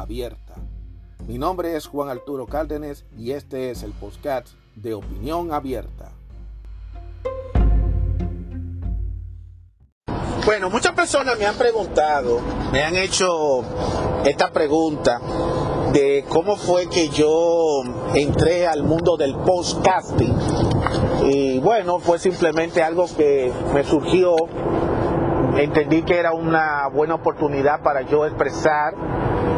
abierta. Mi nombre es Juan Arturo Cárdenas y este es el podcast de Opinión Abierta. Bueno, muchas personas me han preguntado, me han hecho esta pregunta de cómo fue que yo entré al mundo del podcasting. Y bueno, fue simplemente algo que me surgió. Entendí que era una buena oportunidad para yo expresar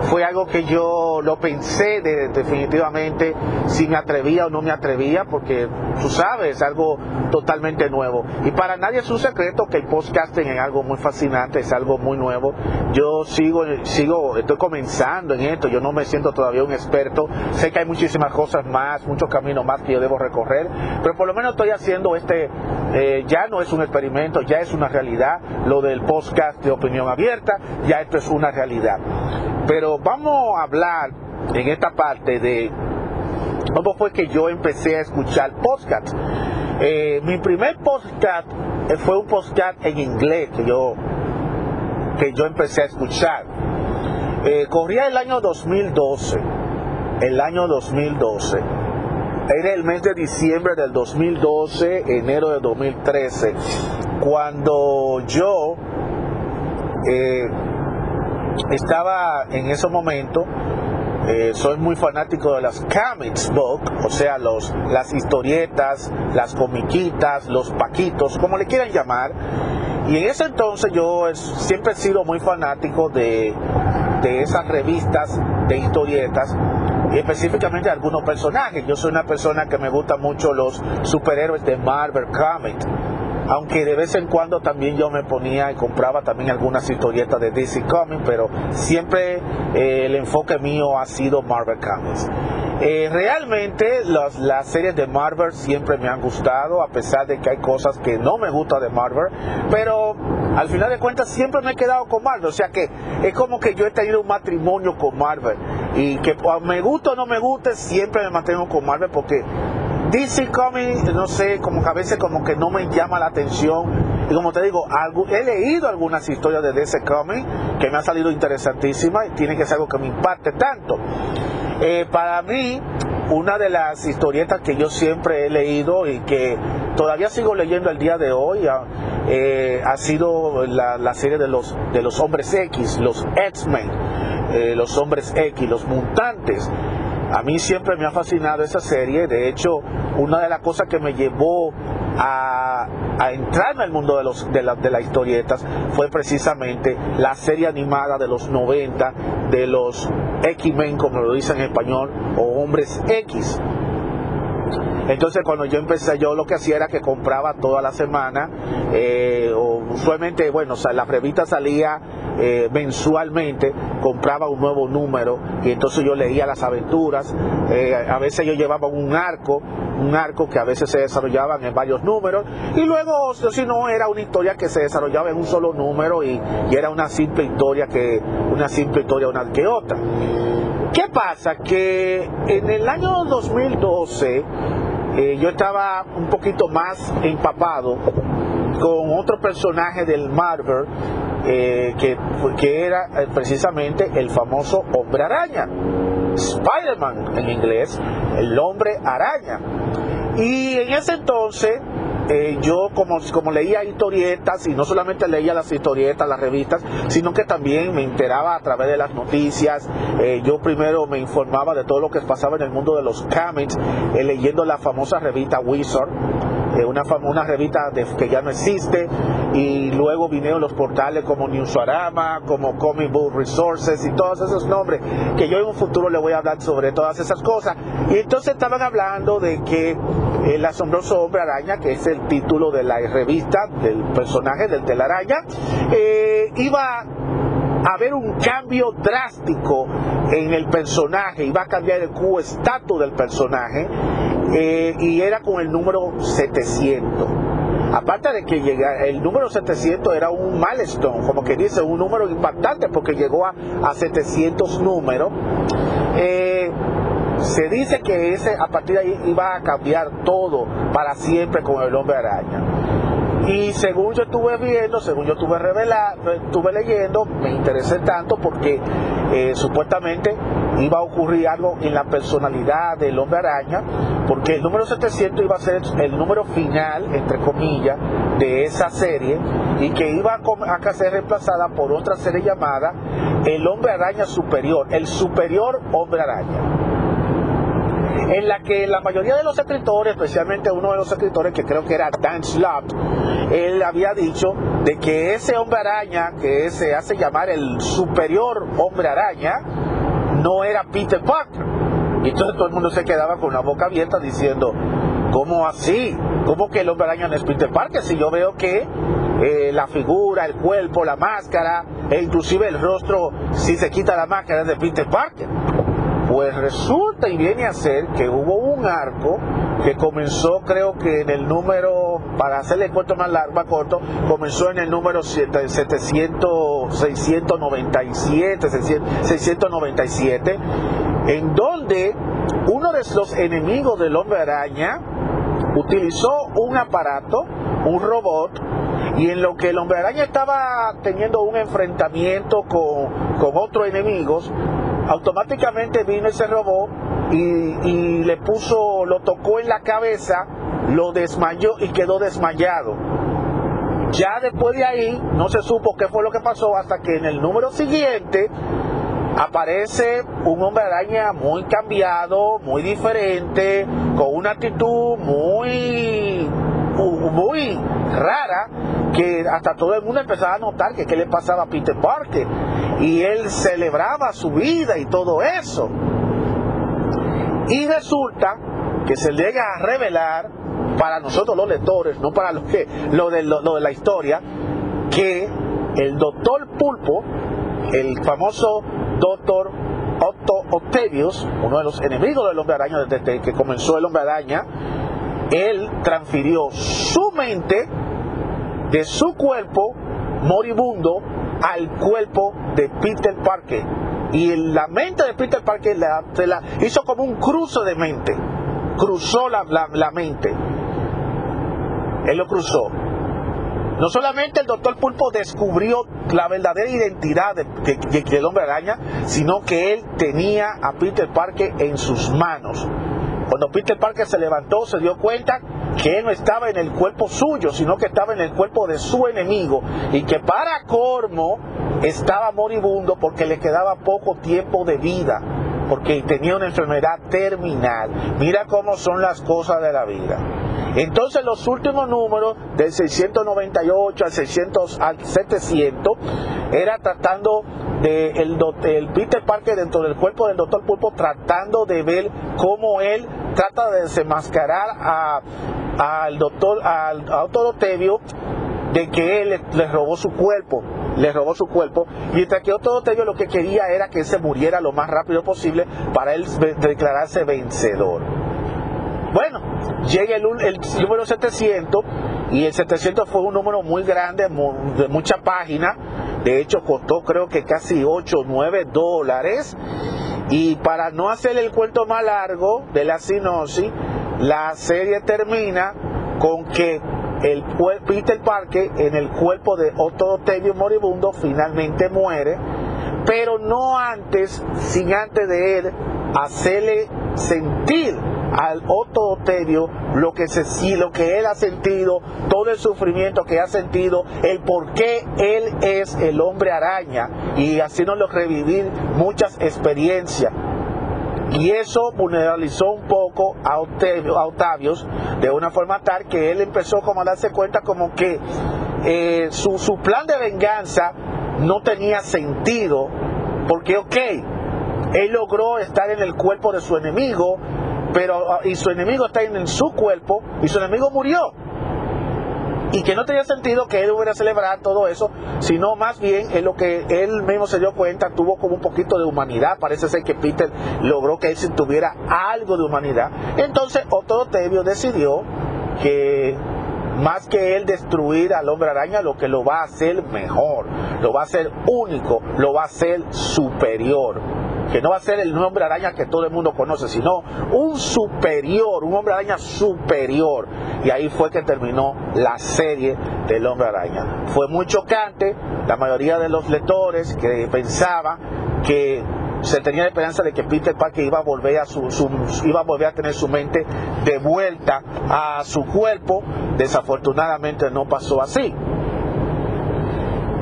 fue algo que yo lo pensé definitivamente si me atrevía o no me atrevía, porque tú sabes, es algo totalmente nuevo. Y para nadie es un secreto que el podcasting es algo muy fascinante, es algo muy nuevo. Yo sigo, sigo, estoy comenzando en esto, yo no me siento todavía un experto, sé que hay muchísimas cosas más, muchos caminos más que yo debo recorrer, pero por lo menos estoy haciendo este, eh, ya no es un experimento, ya es una realidad, lo del podcast de opinión abierta, ya esto es una realidad. Pero vamos a hablar en esta parte de cómo fue que yo empecé a escuchar podcast. Eh, mi primer podcast eh, fue un podcast en inglés que yo, que yo empecé a escuchar. Eh, corría el año 2012, el año 2012. Era el mes de diciembre del 2012, enero de 2013, cuando yo estaba en ese momento, eh, soy muy fanático de las comics book, o sea, los, las historietas, las comiquitas, los paquitos, como le quieran llamar. Y en ese entonces yo siempre he sido muy fanático de, de esas revistas de historietas y específicamente algunos personajes. Yo soy una persona que me gusta mucho los superhéroes de Marvel Comics aunque de vez en cuando también yo me ponía y compraba también algunas historietas de DC Comics, pero siempre eh, el enfoque mío ha sido Marvel Comics. Eh, realmente las series de Marvel siempre me han gustado, a pesar de que hay cosas que no me gustan de Marvel, pero al final de cuentas siempre me he quedado con Marvel, o sea que es como que yo he tenido un matrimonio con Marvel y que me guste o no me guste, siempre me mantengo con Marvel porque DC Comics, no sé, como que a veces como que no me llama la atención. Y como te digo, he leído algunas historias de DC Comics que me han salido interesantísimas y tiene que ser algo que me impacte tanto. Eh, para mí, una de las historietas que yo siempre he leído y que todavía sigo leyendo el día de hoy ah, eh, ha sido la, serie de los, de los hombres X, los X-Men, eh, los hombres X, los mutantes. A mí siempre me ha fascinado esa serie, de hecho, una de las cosas que me llevó a, entrar en el mundo de, los, de, de las historietas fue precisamente la serie animada de los 90 de los X-Men, como lo dicen en español, o hombres X. Entonces cuando yo empecé, yo lo que hacía era que compraba toda la semana, eh, o usualmente, bueno, o sea, la revista salía eh, mensualmente, compraba un nuevo número y entonces yo leía las aventuras. Eh, a veces yo llevaba un arco, un arco que a veces se desarrollaban en varios números y luego, si no, era una historia que se desarrollaba en un solo número y, era una simple historia que, una simple historia una que otra. ¿Qué pasa? Que en el año 2012 eh, yo estaba un poquito más empapado con otro personaje del Marvel eh, que, que, era eh, precisamente el famoso hombre araña, Spider-Man en inglés, el hombre araña. Y en ese entonces eh, yo como, como leía historietas y no solamente leía las historietas, las revistas, sino que también me enteraba a través de las noticias. Eh, yo primero me informaba de todo lo que pasaba en el mundo de los comics, eh, leyendo la famosa revista Wizard una, una revista que ya no existe, y luego vinieron los portales como Newsarama, como Comic Book Resources y todos esos nombres, que yo en un futuro le voy a hablar sobre todas esas cosas. Y entonces estaban hablando de que el asombroso hombre araña, que es el título de la revista del personaje del telaraña, eh, iba haber un cambio drástico en el personaje, iba a cambiar el cubo estatus del personaje, eh, y era con el número 700. Aparte de que llega, el número 700 era un milestone, como que dice, un número impactante porque llegó a, a 700 números. Eh, se dice que ese a partir de ahí iba a cambiar todo para siempre con el hombre araña. Y según yo estuve viendo, según yo estuve revelando, estuve leyendo, me interesé tanto porque eh, supuestamente iba a ocurrir algo en la personalidad del hombre araña, porque el número 700 iba a ser el número final, entre comillas, de esa serie y que iba a ser reemplazada por otra serie llamada El hombre araña superior, el superior hombre araña. En la que la mayoría de los escritores, especialmente uno de los escritores que creo que era Dan Slott, él había dicho de que ese hombre araña, que se hace llamar el superior hombre araña, no era Peter Parker. Y entonces todo el mundo se quedaba con la boca abierta diciendo, ¿cómo así? ¿Cómo que el hombre araña no es Peter Parker? Si yo veo que eh, la figura, el cuerpo, la máscara, e inclusive el rostro, si se quita la máscara es de Peter Parker. Pues resulta y viene a ser que hubo un arco que comenzó creo que en el número, para hacerle cuento más largo, más corto, comenzó en el número 700, 697, 697, en donde uno de los enemigos del hombre araña utilizó un aparato, un robot, y en lo que el hombre araña estaba teniendo un enfrentamiento con, con otros enemigos, automáticamente vino ese robot y, le puso, lo tocó en la cabeza, lo desmayó y quedó desmayado. Ya después de ahí no se supo qué fue lo que pasó hasta que en el número siguiente aparece un hombre araña muy cambiado, muy diferente, con una actitud muy, muy rara, que hasta todo el mundo empezaba a notar que qué le pasaba a Peter Parker. Y él celebraba su vida y todo eso. Y resulta que se llega a revelar para nosotros los lectores, no para los que, lo de, lo, de la historia, que el doctor Pulpo, el famoso doctor Otto Octavius, uno de los enemigos del hombre araña desde que comenzó el hombre araña, él transfirió su mente de su cuerpo moribundo al cuerpo de Peter Parker. Y la mente de Peter Parker la, la hizo como un cruce de mente. Cruzó la, mente. Él lo cruzó. No solamente el doctor Pulpo descubrió la verdadera identidad de, de, del hombre araña, sino que él tenía a Peter Parker en sus manos. Cuando Peter Parker se levantó, se dio cuenta que él no estaba en el cuerpo suyo, sino que estaba en el cuerpo de su enemigo y que para Cormo estaba moribundo porque le quedaba poco tiempo de vida, porque tenía una enfermedad terminal. Mira cómo son las cosas de la vida. Entonces los últimos números del 698 al 600 al 700 era tratando de el, el Peter Parker dentro del cuerpo del Doctor Pulpo tratando de ver cómo él trata de desenmascarar al doctor al a Otto de que él le, robó su cuerpo, le robó su cuerpo, mientras que Otto Tevio lo que quería era que él se muriera lo más rápido posible para él declararse vencedor. Bueno, llega el, número 700 y el 700 fue un número muy grande, de mucha página. De hecho, costó creo que casi 8 o 9 dólares. Y para no hacer el cuento más largo de la sinopsis, la serie termina con que el Peter Parker en el cuerpo de Otto Octavio moribundo finalmente muere, pero no antes, sin antes de él hacerle sentir al Otto Oterio lo que, se, lo que él ha sentido, todo el sufrimiento que ha sentido, el por qué él es el hombre araña y así nos lo revivir muchas experiencias. Y eso vulnerabilizó un poco a, Octavio, a Octavius de una forma tal que él empezó como a darse cuenta como que eh, su, su plan de venganza no tenía sentido, porque ok, él logró estar en el cuerpo de su enemigo, pero ah, y su enemigo está en su cuerpo y su enemigo murió. Y que no tenía sentido que él hubiera celebrado todo eso, sino más bien en lo que él mismo se dio cuenta, tuvo como un poquito de humanidad, parece ser que Peter logró que él tuviera algo de humanidad. Entonces Otto Tevio decidió que más que él destruir al hombre araña, lo que lo va a hacer mejor, lo va a hacer único, lo va a hacer superior que no va a ser el hombre araña que todo el mundo conoce, sino un superior, un hombre araña superior. Y ahí fue que terminó la serie del hombre araña. Fue muy chocante, la mayoría de los lectores que pensaban que se tenía la esperanza de que Peter Parker iba a volver a su, iba a volver a tener su mente de vuelta a su cuerpo. Desafortunadamente no pasó así.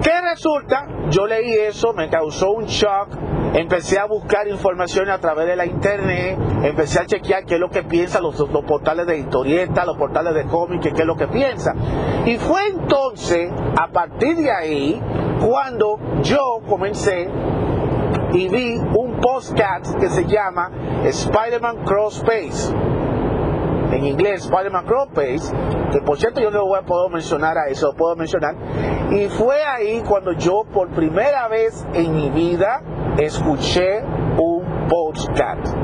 ¿Qué resulta? Yo leí eso, me causó un shock, empecé a buscar información a través de la internet, empecé a chequear qué es lo que piensan los, los portales de historieta, los portales de cómics, qué es lo que piensan. Y fue entonces, a partir de ahí, cuando yo comencé y vi un postcat que se llama Spider-Man Cross Space en inglés Spider-Man Pace, que por cierto yo no voy a poder mencionar a eso, puedo mencionar, y fue ahí cuando yo por primera vez en mi vida escuché un podcast.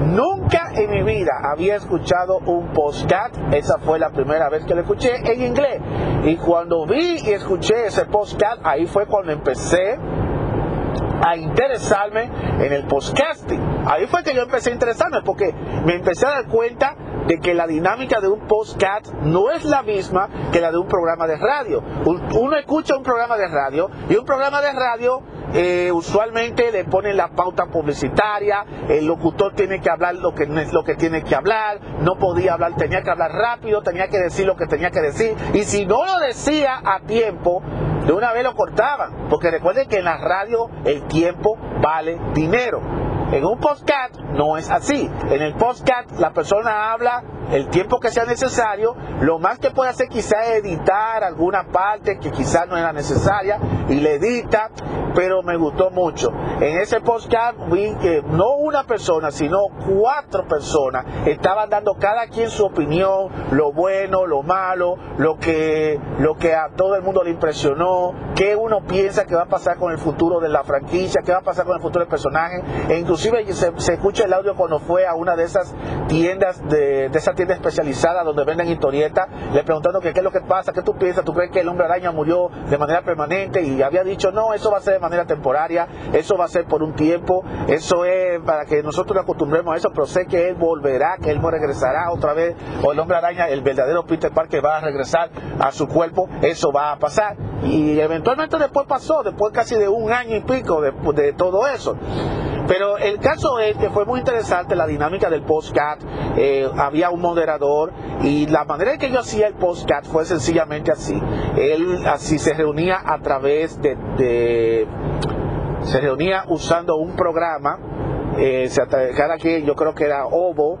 Nunca en mi vida había escuchado un podcast, esa fue la primera vez que lo escuché en inglés. Y cuando vi y escuché ese podcast, ahí fue cuando empecé a interesarme en el podcasting. Ahí fue que yo empecé a interesarme porque me empecé a dar cuenta de que la dinámica de un podcast no es la misma que la de un programa de radio. Uno escucha un programa de radio y un programa de radio eh, usualmente le ponen la pauta publicitaria, el locutor tiene que hablar lo que, lo que tiene que hablar, no podía hablar, tenía que hablar rápido, tenía que decir lo que tenía que decir y si no lo decía a tiempo, de una vez lo cortaban, porque recuerden que en la radio el tiempo vale dinero. En un podcast no es así. En el podcast la persona habla el tiempo que sea necesario. Lo más que puede hacer quizá es editar alguna parte que quizás no era necesaria y le edita, pero me gustó mucho. En ese podcast vi que no una persona, sino cuatro personas estaban dando cada quien su opinión, lo bueno, lo malo, lo que, lo que a todo el mundo le impresionó, qué uno piensa que va a pasar con el futuro de la franquicia, qué va a pasar con el futuro del personaje. E inclusive se, escucha el audio cuando fue a una de esas tiendas, de, de esa tienda especializada donde venden historietas, le preguntando que qué es lo que pasa, qué tú piensas, tú crees que el hombre araña murió de manera permanente y había dicho, no, eso va a ser de manera temporaria, eso va a ser por un tiempo, eso es para que nosotros nos acostumbremos a eso, pero sé que él volverá, que él regresará otra vez, o el hombre araña, el verdadero Peter Parker va a regresar a su cuerpo, eso va a pasar. Y eventualmente después pasó, después casi de un año y pico de, de todo eso. Pero el caso es que fue muy interesante la dinámica del postcat. Eh, había un moderador y la manera en que yo hacía el postcat fue sencillamente así. Él así se reunía a través de, se reunía usando un programa. Eh, cada quien, yo creo que era Ovo,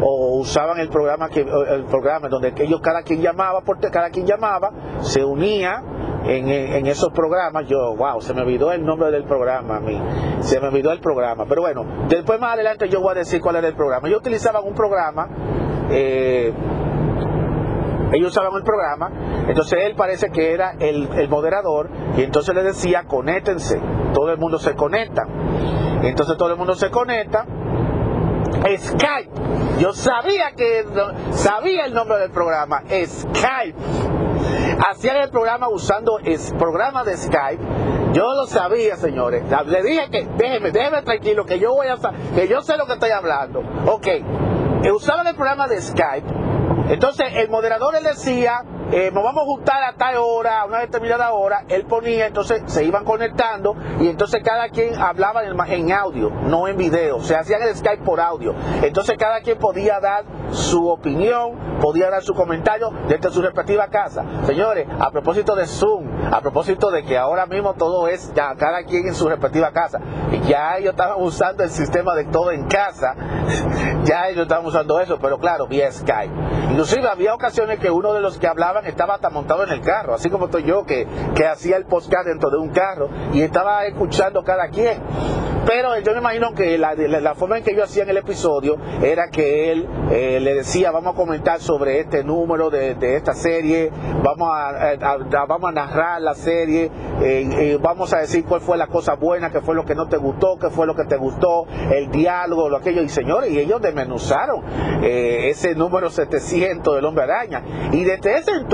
o usaban el programa que el programa donde ellos cada quien llamaba porque cada quien llamaba se unía en, esos programas, yo, wow, se me olvidó el nombre del programa a mí, se me olvidó el programa, pero bueno, después más adelante yo voy a decir cuál era el programa. Yo utilizaba un programa, eh, ellos usaban el programa, entonces él parece que era el, moderador y entonces le decía, conéctense, todo el mundo se conecta. Entonces todo el mundo se conecta Skype. Yo sabía que sabía el nombre del programa, Skype. Hacían el programa usando el programa de Skype. Yo lo sabía, señores. Le dije que déjeme, déjeme tranquilo, que yo voy a que yo sé lo que estoy hablando. Ok. Usaban el programa de Skype. Entonces el moderador le decía eh, nos vamos a juntar a tal hora, a una determinada hora, él ponía, entonces se iban conectando y entonces cada quien hablaba en, en audio, no en video, se hacían el Skype por audio. Entonces cada quien podía dar su opinión, podía dar su comentario desde su respectiva casa. Señores, a propósito de Zoom, a propósito de que ahora mismo todo es ya cada quien en su respectiva casa, y ya ellos estaban usando el sistema de todo en casa, ya ellos estaban usando eso, pero claro, vía Skype. Inclusive había ocasiones que uno de los que hablaban estaba hasta montado en el carro, así como estoy yo que, que hacía el podcast dentro de un carro y estaba escuchando cada quien. Pero yo me imagino que la, la, forma en que yo hacía en el episodio era que él eh, le decía, vamos a comentar sobre este número de, esta serie, vamos a, vamos a narrar la serie, eh, vamos a decir cuál fue la cosa buena, qué fue lo que no te gustó, qué fue lo que te gustó, el diálogo, lo aquello. Y señores, y ellos desmenuzaron eh, ese número 700 del hombre araña. Y desde ese entonces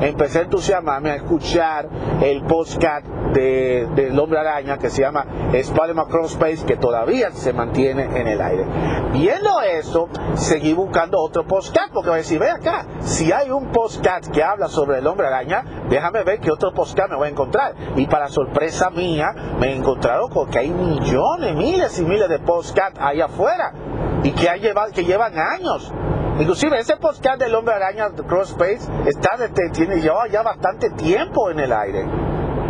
empecé a entusiasmarme a escuchar el podcast del de, hombre araña que se llama Spider-Man Cross Space, que todavía se mantiene en el aire. Viendo eso, seguí buscando otro podcast, porque voy a decir, ve acá, si hay un podcast que habla sobre el hombre araña, déjame ver qué otro podcast me voy a encontrar. Y para sorpresa mía, me he encontrado con que hay millones, miles y miles de podcasts ahí afuera y que, que llevan años. Inclusive ese podcast del hombre araña Cross Space está tiene lleva ya bastante tiempo en el aire.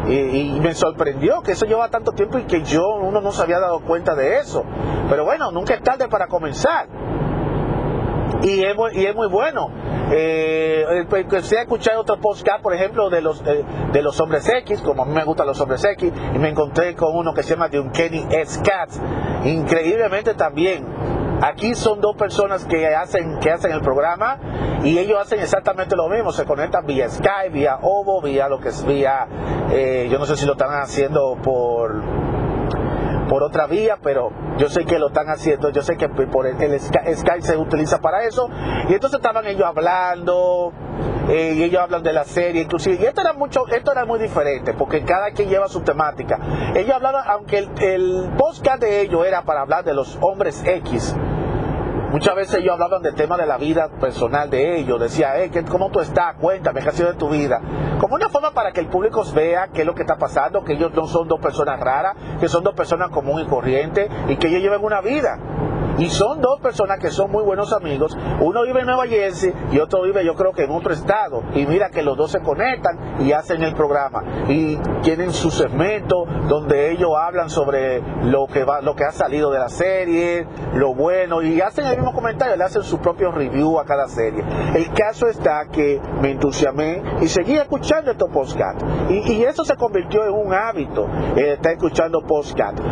Y, me sorprendió que eso lleva tanto tiempo y que yo uno no se había dado cuenta de eso. Pero bueno, nunca es tarde para comenzar. Y es muy, bueno. Eh, a escuchar otro podcast, por ejemplo, de los, eh, de los hombres X, como a mí me gustan los hombres X, y me encontré con uno que se llama Uncanny S. Cats. Increíblemente también Aquí son dos personas que hacen, que hacen el programa y ellos hacen exactamente lo mismo, se conectan vía Skype, vía Ovo, vía lo que es vía, eh, yo no sé si lo están haciendo por por otra vía, pero yo sé que lo están haciendo, yo sé que por el, Skype se utiliza para eso. Y entonces estaban ellos hablando, eh, y ellos hablan de la serie, inclusive. Y esto era mucho, esto era muy diferente, porque cada quien lleva su temática. Ellos hablaban, aunque el, el podcast de ellos era para hablar de los hombres X, Muchas veces ellos hablaban del tema de la vida personal de ellos, decía, eh, ¿cómo tú estás? Cuéntame, ¿qué ha sido de tu vida? Como una forma para que el público vea qué es lo que está pasando, que ellos no son dos personas raras, que son dos personas comunes y corrientes y que ellos lleven una vida. Y son dos personas que son muy buenos amigos. Uno vive en Nueva Jersey y otro vive yo creo que en otro estado. Y mira que los dos se conectan y hacen el programa. Y tienen su segmento donde ellos hablan sobre lo que va, lo que ha salido de la serie, lo bueno, y hacen el mismo comentario, le hacen su propio review a cada serie. El caso está que me entusiasmé y seguí escuchando estos podcasts. Y, y eso se convirtió en un hábito, eh, estar escuchando podcasts.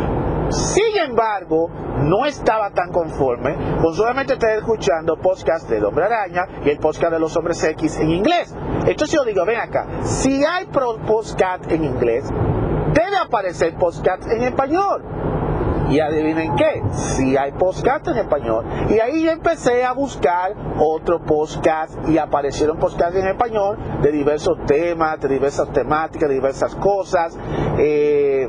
Sin embargo, no estaba tan conforme con solamente estar escuchando podcast del Hombre Araña y el podcast de los Hombres X en inglés. Entonces yo digo, ven acá, si hay podcast en inglés, debe aparecer podcast en español. Y adivinen qué, si hay podcast en español. Y ahí empecé a buscar otro podcast y aparecieron podcasts en español de diversos temas, de diversas temáticas, de diversas cosas. Eh,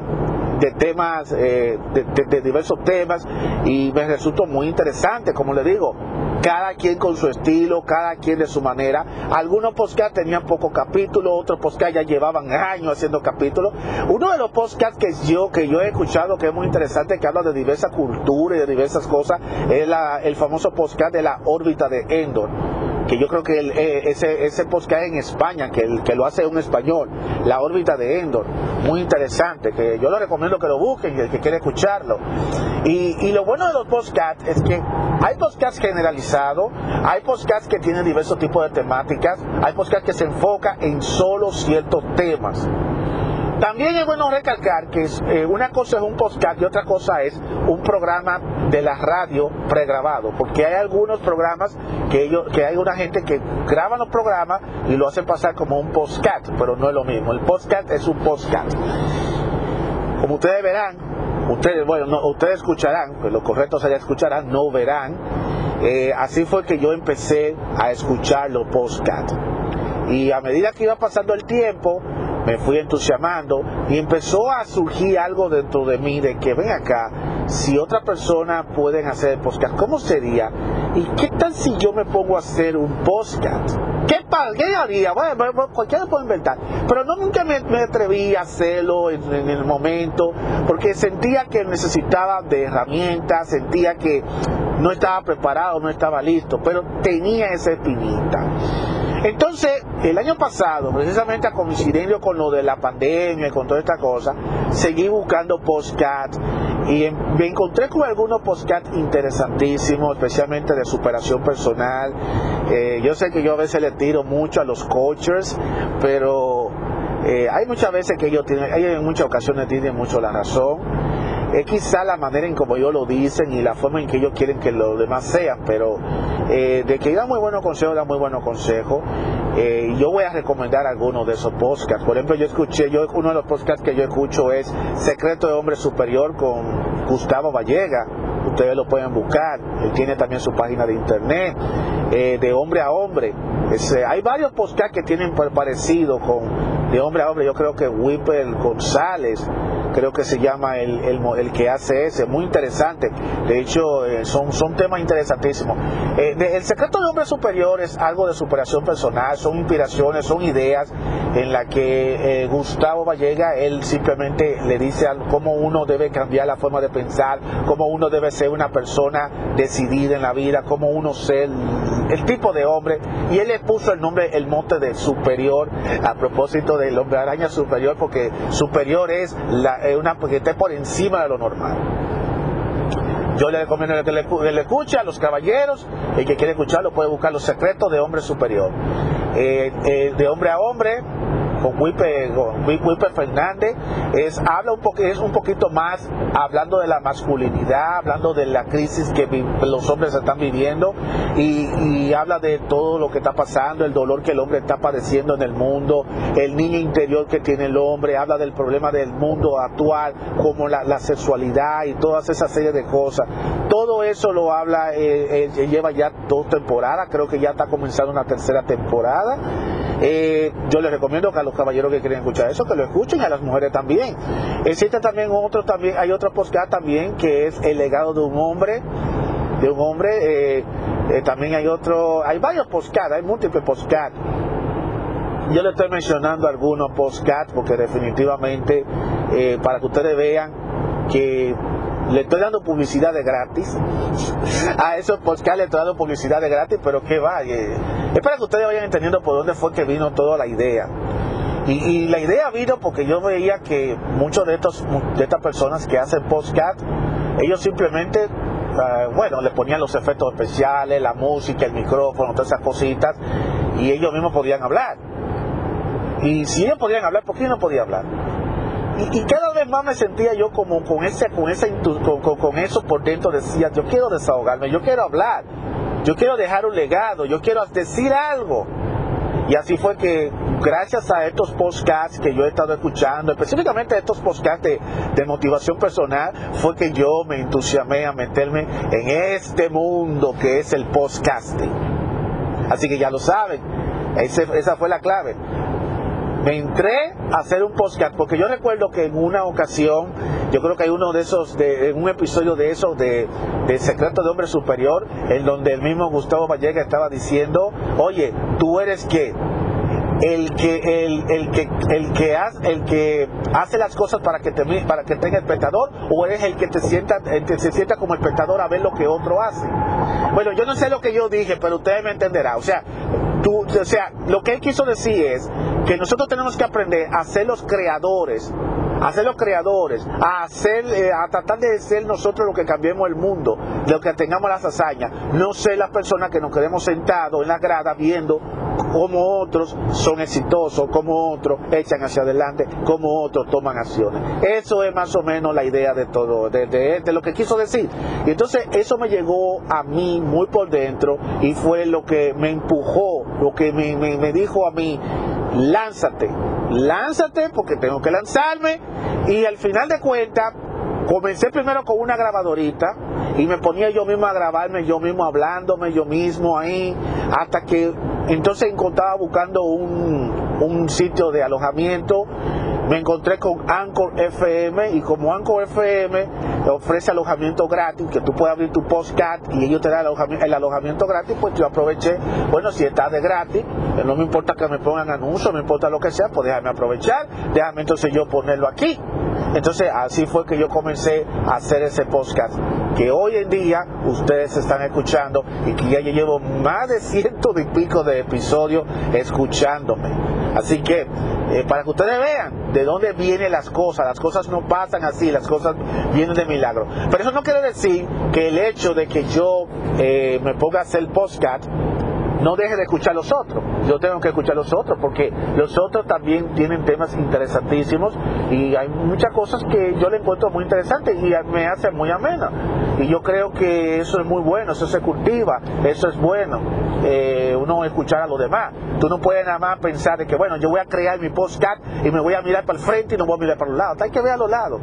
de temas, eh, de, diversos temas y me resultó muy interesante, como le digo, cada quien con su estilo, cada quien de su manera. Algunos podcasts tenían pocos capítulos, otros podcasts ya llevaban años haciendo capítulos. Uno de los podcasts que yo, que yo he escuchado que es muy interesante, que habla de diversas culturas y de diversas cosas, es el famoso podcast de la órbita de Endor que yo creo que eh, ese, ese podcast en España, que, el, que lo hace un español, La órbita de Endor, muy interesante, que yo lo recomiendo que lo busquen, el que quiere escucharlo. Y, y lo bueno de los podcasts es que hay podcasts generalizados, hay podcasts que tienen diversos tipos de temáticas, hay podcasts que se enfocan en solo ciertos temas. También es bueno recalcar que eh, una cosa es un podcast y otra cosa es un programa de la radio pregrabado, porque hay algunos programas que ellos, que hay una gente que graba los programas y lo hace pasar como un podcast, pero no es lo mismo. El podcast es un podcast. Como ustedes verán, ustedes, bueno, no, ustedes escucharán, pues lo correcto sería escucharán, no verán. Eh, así fue que yo empecé a escuchar los podcasts. Y a medida que iba pasando el tiempo, me fui entusiasmando y empezó a surgir algo dentro de mí de que ven acá, si otra persona pueden hacer el podcast, ¿cómo sería? ¿Y qué tal si yo me pongo a hacer un podcast? ¿Qué, qué haría? Bueno, cualquiera puede inventar, pero no nunca me, atreví a hacerlo en, el momento porque sentía que necesitaba de herramientas, sentía que no estaba preparado, no estaba listo, pero tenía esa espinita. Entonces, el año pasado, precisamente a coincidiendo con lo de la pandemia y con toda esta cosa, seguí buscando podcasts y me encontré con algunos podcasts interesantísimos, especialmente de superación personal. Eh, yo sé que yo a veces le tiro mucho a los coaches, pero eh, hay muchas veces que ellos tienen, hay en muchas ocasiones tienen mucho la razón. Es quizá la manera en como ellos lo dicen y la forma en que ellos quieren que los demás sean, pero eh, de que da muy buenos consejos, da muy buenos consejos. Eh, yo voy a recomendar algunos de esos podcasts. Por ejemplo, yo escuché, yo uno de los podcasts que yo escucho es Secreto de Hombre Superior con Gustavo Vallega. Ustedes lo pueden buscar. Él tiene también su página de internet, eh, de hombre a hombre. hay varios podcasts que tienen parecido con de hombre a hombre. Yo creo que Whipper González creo que se llama el, el, que hace ese, muy interesante. De hecho, eh, son, son temas interesantísimos. Eh, el secreto de hombre superior es algo de superación personal, son inspiraciones, son ideas en las que eh, Gustavo Vallega, él simplemente le dice cómo uno debe cambiar la forma de pensar, cómo uno debe ser una persona decidida en la vida, cómo uno ser el, tipo de hombre. Y él le puso el nombre, el monte de superior, a propósito del hombre araña superior, porque superior es la, una, que por encima de lo normal. Yo le recomiendo que le, le escuche a los caballeros, el que quiere escucharlo puede buscar los secretos de hombre superior. Eh, eh, de hombre a hombre, con Wipe, con Fernández, es, habla un es un poquito más hablando de la masculinidad, hablando de la crisis que los hombres están viviendo y, habla de todo lo que está pasando, el dolor que el hombre está padeciendo en el mundo, el niño interior que tiene el hombre, habla del problema del mundo actual, como la, sexualidad y todas esas series de cosas. Todo eso lo habla, eh, eh, lleva ya dos temporadas, creo que ya está comenzando una tercera temporada. Eh, yo les recomiendo que a los caballeros que quieren escuchar eso, que lo escuchen, a las mujeres también. Existe también otro, también, hay otro podcast también que es El legado de un hombre, de un hombre, eh, eh, también hay otro, hay varios podcasts, hay múltiples podcasts. Yo le estoy mencionando algunos podcasts porque definitivamente para que ustedes vean que le estoy dando publicidad de gratis. A esos podcasts le estoy dando publicidad de gratis, pero que va. es para que ustedes vayan entendiendo por dónde fue que vino toda la idea. Y, la idea vino porque yo veía que muchos de estos de estas personas que hacen podcast, ellos simplemente ah, bueno, le ponían los efectos especiales, la música, el micrófono, todas esas cositas, y ellos mismos podían hablar. Y si ellos podían hablar, ¿por qué no podía hablar? Y, cada vez más me sentía yo como con ese, con, esa, con, eso por dentro, decía, yo quiero desahogarme, yo quiero hablar, yo quiero dejar un legado, yo quiero decir algo. Y así fue que gracias a estos podcasts que yo he estado escuchando, específicamente estos podcasts de, motivación personal, fue que yo me entusiasmé a meterme en este mundo que es el podcasting. Así que ya lo saben, esa fue la clave. Me entré a hacer un podcast porque yo recuerdo que en una ocasión, yo creo que hay uno de esos, de, un episodio de esos de, de Secreto de Hombre Superior, en donde el mismo Gustavo Vallega estaba diciendo, oye, tú eres qué? el que el, el que el que hace el que hace las cosas para que te para que tenga espectador o eres el que te sienta se sienta como espectador a ver lo que otro hace bueno yo no sé lo que yo dije pero ustedes me entenderán o sea tú, o sea lo que él quiso decir es que nosotros tenemos que aprender a ser los creadores a ser los creadores, a hacer, eh, a tratar de ser nosotros los que cambiemos el mundo, de lo que tengamos las hazañas, no ser las personas que nos quedemos sentados en la grada viendo cómo otros son exitosos, cómo otros echan hacia adelante, cómo otros toman acciones. Eso es más o menos la idea de todo, de, lo que quiso decir. Y entonces eso me llegó a mí muy por dentro y fue lo que me empujó, lo que me, me dijo a mí, lánzate, lánzate porque tengo que lanzarme y al final de cuentas comencé primero con una grabadorita y me ponía yo mismo a grabarme, yo mismo hablándome, yo mismo ahí, hasta que entonces encontraba buscando un, un sitio de alojamiento me encontré con Anchor FM y como Anchor FM ofrece alojamiento gratis, que tú puedes abrir tu postcat y ellos te dan el alojamiento, gratis, pues yo aproveché, bueno, si está de gratis, eh, no me importa que me pongan anuncios, no me importa lo que sea, pues déjame aprovechar, déjame entonces yo ponerlo aquí. Entonces así fue que yo comencé a hacer ese podcast que hoy en día ustedes están escuchando y que ya yo llevo más de ciento y pico de episodios escuchándome. Así que eh, para que ustedes vean de dónde vienen las cosas, las cosas no pasan así, las cosas vienen de milagro. Pero eso no quiere decir que el hecho de que yo eh, me ponga a hacer podcast no deje de escuchar los otros. Yo tengo que escuchar los otros porque los otros también tienen temas interesantísimos y hay muchas cosas que yo le encuentro muy interesantes y me hace muy amena. Y yo creo que eso es muy bueno, eso se cultiva, eso es bueno, eh, uno escuchar a los demás. Tú no puedes nada más pensar de que, bueno, yo voy a crear mi podcast y me voy a mirar para el frente y no voy a mirar para los lados. Hay que ver a los lados.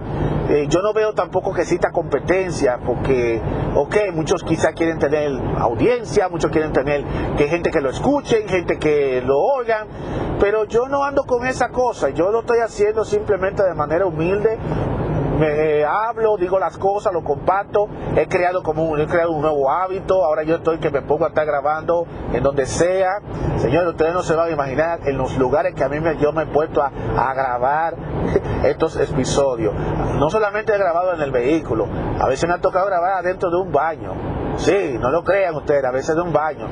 Eh, yo no veo tampoco que exista competencia, porque, ok, muchos quizás quieren tener audiencia, muchos quieren tener que gente que lo escuchen, gente que lo oigan, pero yo no ando con esa cosa, yo lo estoy haciendo simplemente de manera humilde, me hablo, digo las cosas, lo comparto, he creado como un, he creado un nuevo hábito, ahora yo estoy que me pongo a estar grabando en donde sea, señores, ustedes no se van a imaginar en los lugares que a mí me, yo me he puesto a, a grabar estos episodios, no solamente he grabado en el vehículo, a veces me ha tocado grabar adentro de un baño, sí, no lo crean ustedes, a veces de un baño,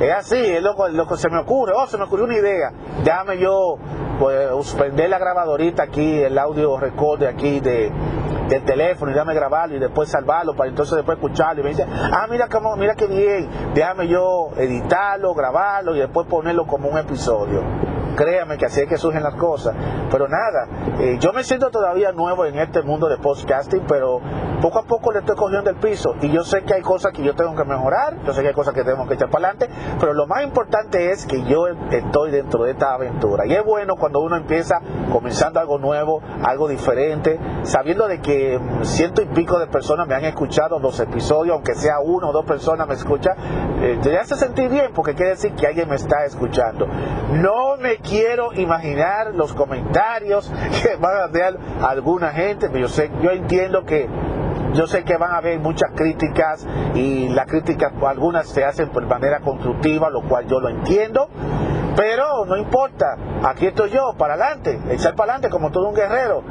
es así, es lo, que se me ocurre, oh, se me ocurrió una idea, déjame yo pues suspender la grabadorita aquí, el audio record de aquí de, del teléfono y déjame grabarlo y después salvarlo para entonces después escucharlo. Y me dice, ah, mira cómo, mira qué bien, déjame yo editarlo, grabarlo y después ponerlo como un episodio. Créame que así es que surgen las cosas. Pero nada, eh, yo me siento todavía nuevo en este mundo de podcasting, pero poco a poco le estoy cogiendo el piso. Y yo sé que hay cosas que yo tengo que mejorar, yo sé que hay cosas que tengo que echar para adelante, pero lo más importante es que yo estoy dentro de esta aventura. Y es bueno cuando uno empieza comenzando algo nuevo, algo diferente, sabiendo de que ciento y pico de personas me han escuchado los episodios, aunque sea uno o dos personas me escuchan, eh, te hace sentir bien porque quiere decir que alguien me está escuchando. No me quiero imaginar los comentarios que van a hacer alguna gente, pero yo sé, yo entiendo que yo sé que van a haber muchas críticas y las críticas algunas se hacen por manera constructiva, lo cual yo lo entiendo, pero no importa, aquí estoy yo, para adelante, echar para adelante como todo un guerrero,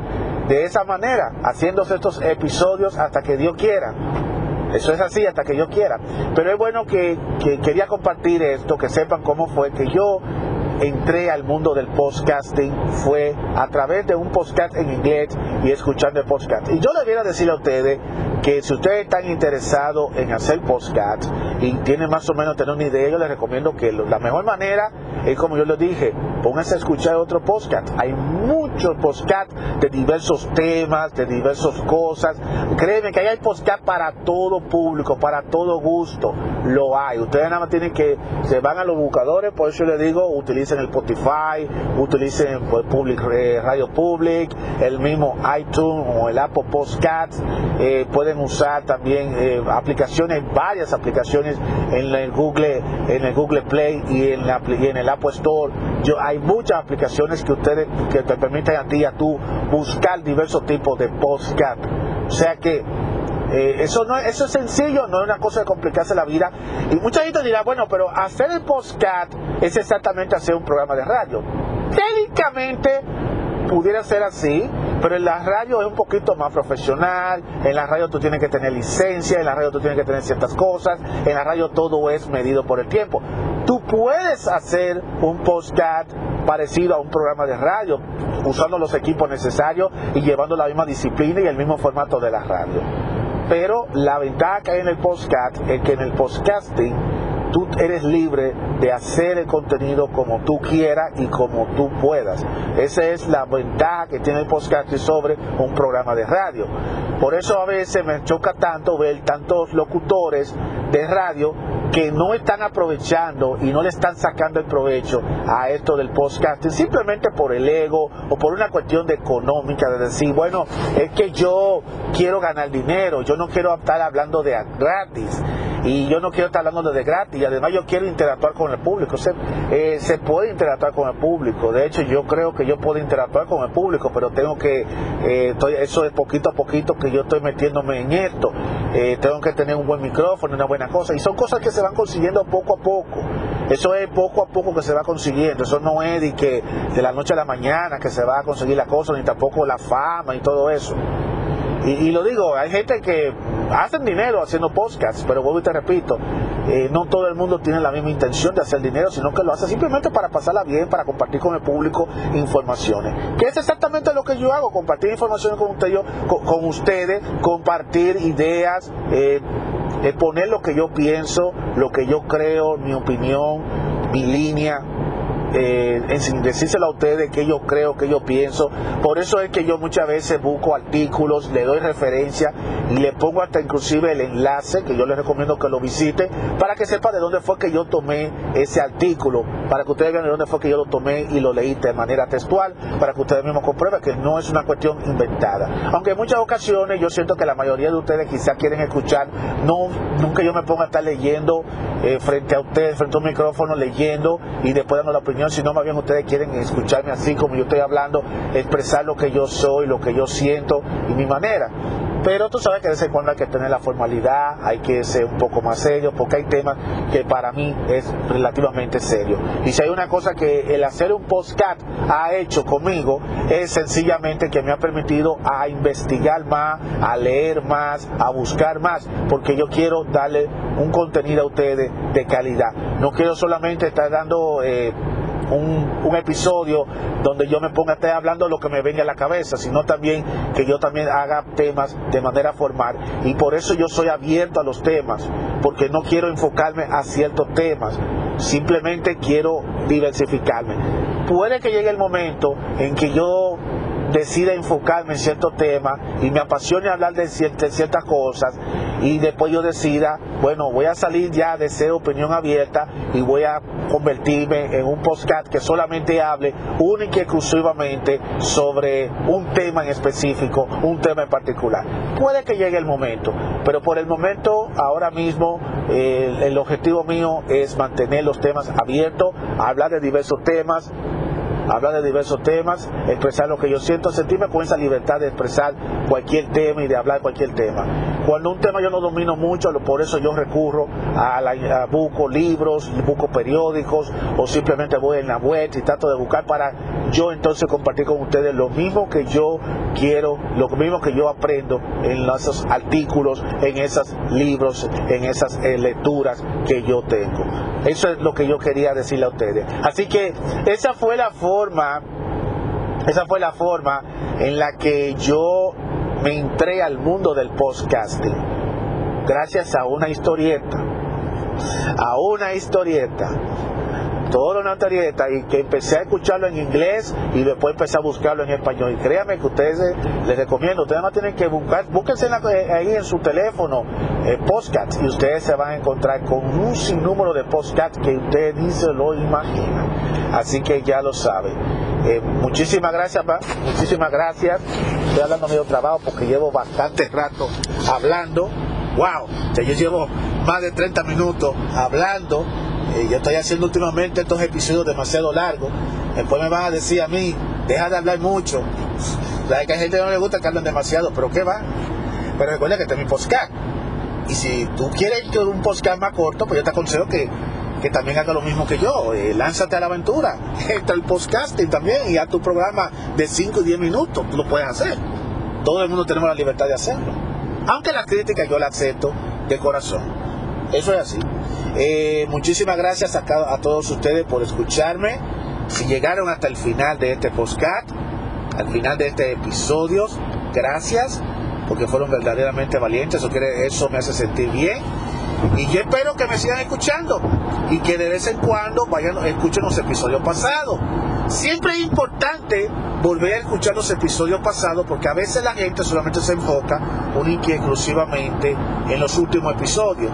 de esa manera, haciéndose estos episodios hasta que Dios quiera. Eso es así hasta que yo quiera. Pero es bueno que, que quería compartir esto, que sepan cómo fue que yo entré al mundo del podcasting fue a través de un podcast en inglés y escuchando el podcast. Y yo debiera decir a ustedes que si ustedes están interesados en hacer podcast y tienen más o menos tener una idea, yo les recomiendo que la mejor manera es como yo les dije, pónganse a escuchar otro podcast. Hay muchos podcasts de diversos temas, de diversas cosas. Créeme que ahí hay podcast para todo público, para todo gusto. Lo hay. Ustedes nada más tienen que, se van a los buscadores, por eso yo les digo, utilicen el Spotify, utilicen pues, Public, eh, Radio Public, el mismo iTunes o el Apple Podcasts. Eh, pueden usar también eh, aplicaciones, varias aplicaciones en el Google, en el Google Play y en, la, y en el Apple Store. Yo, hay muchas aplicaciones que ustedes que te permiten a ti a tú buscar diversos tipos de podcast. O sea que eh, eso no eso es sencillo, no es una cosa de complicarse la vida. Y mucha gente dirá, bueno, pero hacer el podcast es exactamente hacer un programa de radio. Técnicamente pudiera ser así, pero en la radio es un poquito más profesional, en la radio tú tienes que tener licencia, en la radio tú tienes que tener ciertas cosas, en la radio todo es medido por el tiempo. Tú puedes hacer un podcast parecido a un programa de radio, usando los equipos necesarios y llevando la misma disciplina y el mismo formato de la radio. Pero la ventaja que hay en el podcast es que en el podcasting tú eres libre de hacer el contenido como tú quieras y como tú puedas. Esa es la ventaja que tiene el podcast sobre un programa de radio. Por eso a veces me choca tanto ver tantos locutores de radio que no están aprovechando y no le están sacando el provecho a esto del podcast simplemente por el ego o por una cuestión de económica, de decir, bueno, es que yo quiero ganar dinero, yo no quiero estar hablando de gratis y yo no quiero estar hablando de gratis y además yo quiero interactuar con el público. Se, eh, se puede interactuar con el público, de hecho yo creo que yo puedo interactuar con el público, pero tengo que, eh, estoy, eso es poquito a poquito que yo estoy metiéndome en esto, eh, tengo que tener un buen micrófono, una buena cosa, y son cosas que se van consiguiendo poco a poco. Eso es poco a poco que se va consiguiendo. Eso no es de que de la noche a la mañana que se va a conseguir la cosa, ni tampoco la fama y todo eso. Y, lo digo, hay gente que hacen dinero haciendo podcasts, pero vuelvo y te repito, eh, no todo el mundo tiene la misma intención de hacer dinero, sino que lo hace simplemente para pasarla bien, para compartir con el público informaciones. Que es exactamente lo que yo hago, compartir informaciones con, ustedes, compartir ideas. Eh, exponer lo que yo pienso, lo que yo creo, mi opinión, mi línea, eh, decírselo a ustedes que yo creo, que yo pienso. Por eso es que yo muchas veces busco artículos, le doy referencia y le pongo hasta inclusive el enlace, que yo les recomiendo que lo visite, para que sepa de dónde fue que yo tomé ese artículo, para que ustedes vean de dónde fue que yo lo tomé y lo leí de manera textual, para que ustedes mismos comprueben que no es una cuestión inventada. Aunque en muchas ocasiones yo siento que la mayoría de ustedes quizás quieren escuchar, no, nunca yo me ponga a estar leyendo eh, frente a ustedes, frente a un micrófono, leyendo y después dando la opinión si no más bien ustedes quieren escucharme así como yo estoy hablando, expresar lo que yo soy, lo que yo siento y mi manera. Pero tú sabes que de vez en cuando hay que tener la formalidad, hay que ser un poco más serio, porque hay temas que para mí es relativamente serio. Y si hay una cosa que el hacer un podcast ha hecho conmigo, es sencillamente que me ha permitido a investigar más, a leer más, a buscar más, porque yo quiero darle un contenido a ustedes de calidad. No quiero solamente estar dando... Eh, un, episodio donde yo me ponga a estar hablando lo que me venga a la cabeza, sino también que yo también haga temas de manera formal. Y por eso yo soy abierto a los temas, porque no quiero enfocarme a ciertos temas, simplemente quiero diversificarme. Puede que llegue el momento en que yo decida enfocarme en ciertos temas y me apasione hablar de ciertas, cosas y después yo decida, bueno, voy a salir ya de ser opinión abierta y voy a convertirme en un podcast que solamente hable única y exclusivamente sobre un tema en específico, un tema en particular. Puede que llegue el momento, pero por el momento, ahora mismo, el objetivo mío es mantener los temas abiertos, hablar de diversos temas, hablar de diversos temas, expresar lo que yo siento, sentirme con esa libertad de expresar cualquier tema y de hablar cualquier tema. Cuando un tema yo no domino mucho, por eso yo recurro a, la, busco libros, busco periódicos o simplemente voy en la web y trato de buscar para yo entonces compartir con ustedes lo mismo que yo quiero, lo mismo que yo aprendo en esos artículos, en esos libros, en esas eh, lecturas que yo tengo. Eso es lo que yo quería decirle a ustedes. Así que esa fue la forma, esa fue la forma en la que yo me entré al mundo del podcasting. Gracias a una historieta. A una historieta todo una historieta y que empecé a escucharlo en inglés y después empecé a buscarlo en español. Y créanme que ustedes eh, les recomiendo, ustedes más tienen que buscar, búsquense eh, ahí en su teléfono eh, y ustedes se van a encontrar con un sinnúmero de podcasts que ustedes ni se lo imaginan. Así que ya lo saben. Eh, muchísimas gracias, muchísimas gracias. Estoy hablando medio trabajo porque llevo bastante rato hablando. Wow, ya yo llevo más de 30 minutos hablando eh, yo estoy haciendo últimamente estos episodios demasiado largos. Después me van a decir a mí, deja de hablar mucho. La que hay gente no le gusta que hablen demasiado, pero ¿qué va? Pero recuerda que este es mi podcast. Y si tú quieres un podcast más corto, pues yo te aconsejo que, que también haga lo mismo que yo. Eh, lánzate a la aventura. Entra el podcasting también y haz tu programa de 5 y 10 minutos. Tú lo puedes hacer. Todo el mundo tenemos la libertad de hacerlo. Aunque la crítica yo la acepto de corazón. Eso es así. Eh, muchísimas gracias a, a, todos ustedes por escucharme. Si llegaron hasta el final de este podcast, al final de este episodio, gracias, porque fueron verdaderamente valientes. Eso, quiere, eso me hace sentir bien. Y yo espero que me sigan escuchando y que de vez en cuando vayan, escuchen los episodios pasados. Siempre es importante volver a escuchar los episodios pasados porque a veces la gente solamente se enfoca única y exclusivamente en los últimos episodios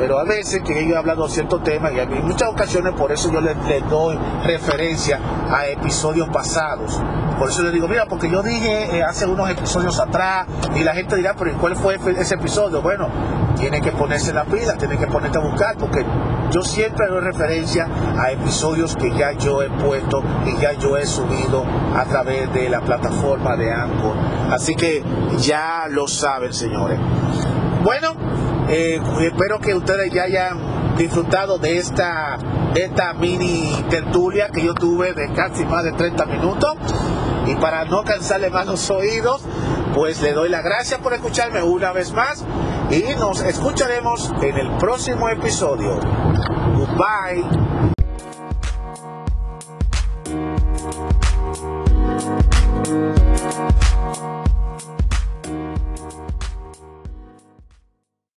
pero a veces que ellos he hablado de ciertos temas y en muchas ocasiones por eso yo les, doy referencia a episodios pasados. Por eso les digo, mira, porque yo dije eh, hace unos episodios atrás y la gente dirá, pero ¿cuál fue ese episodio? Bueno, tiene que ponerse la pila, tiene que ponerte a buscar porque yo siempre doy referencia a episodios que ya yo he puesto y ya yo he subido a través de la plataforma de Anchor. Así que ya lo saben, señores. Bueno, eh, espero que ustedes ya hayan disfrutado de esta, esta mini tertulia que yo tuve de casi más de 30 minutos. Y para no cansarle más los oídos, pues le doy las gracias por escucharme una vez más y nos escucharemos en el próximo episodio. Goodbye.